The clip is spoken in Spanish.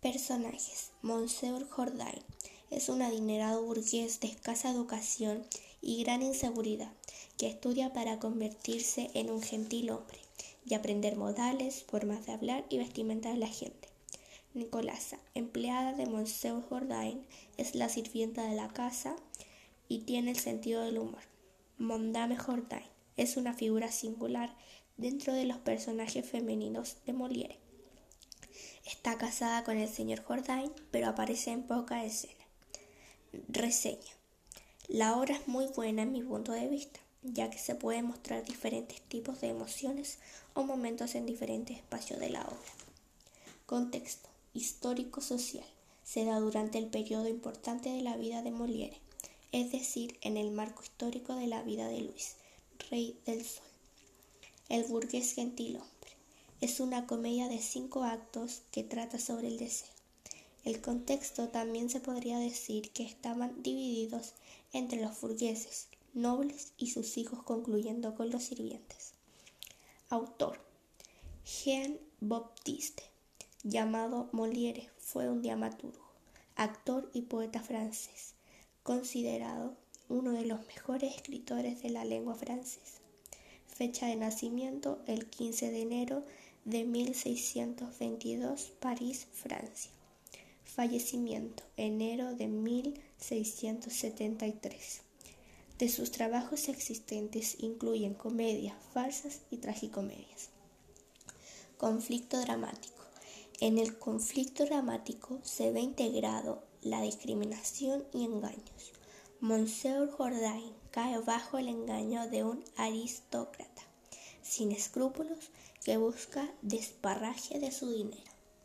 Personajes: Monsieur Jourdain es un adinerado burgués de escasa educación y gran inseguridad, que estudia para convertirse en un gentil hombre y aprender modales, formas de hablar y vestimenta de la gente. Nicolasa, empleada de Monsieur Jourdain, es la sirvienta de la casa y tiene el sentido del humor. Mondame Jourdain es una figura singular dentro de los personajes femeninos de Molière. Está casada con el señor Jourdain, pero aparece en poca escena. Reseña. La obra es muy buena en mi punto de vista, ya que se pueden mostrar diferentes tipos de emociones o momentos en diferentes espacios de la obra. Contexto histórico-social. Se da durante el periodo importante de la vida de Molière, es decir, en el marco histórico de la vida de Luis, rey del sol. El burgués gentilhombre. Es una comedia de cinco actos que trata sobre el deseo. El contexto también se podría decir que estaban divididos entre los burgueses, nobles y sus hijos, concluyendo con los sirvientes. Autor Jean Baptiste, llamado Molière, fue un dramaturgo, actor y poeta francés, considerado uno de los mejores escritores de la lengua francesa. Fecha de nacimiento el 15 de enero de 1622, París, Francia. Fallecimiento, enero de 1673. De sus trabajos existentes incluyen comedias, farsas y tragicomedias. Conflicto dramático. En el conflicto dramático se ve integrado la discriminación y engaños. Monsieur Jourdain cae bajo el engaño de un aristócrata sin escrúpulos que busca desparraje de su dinero.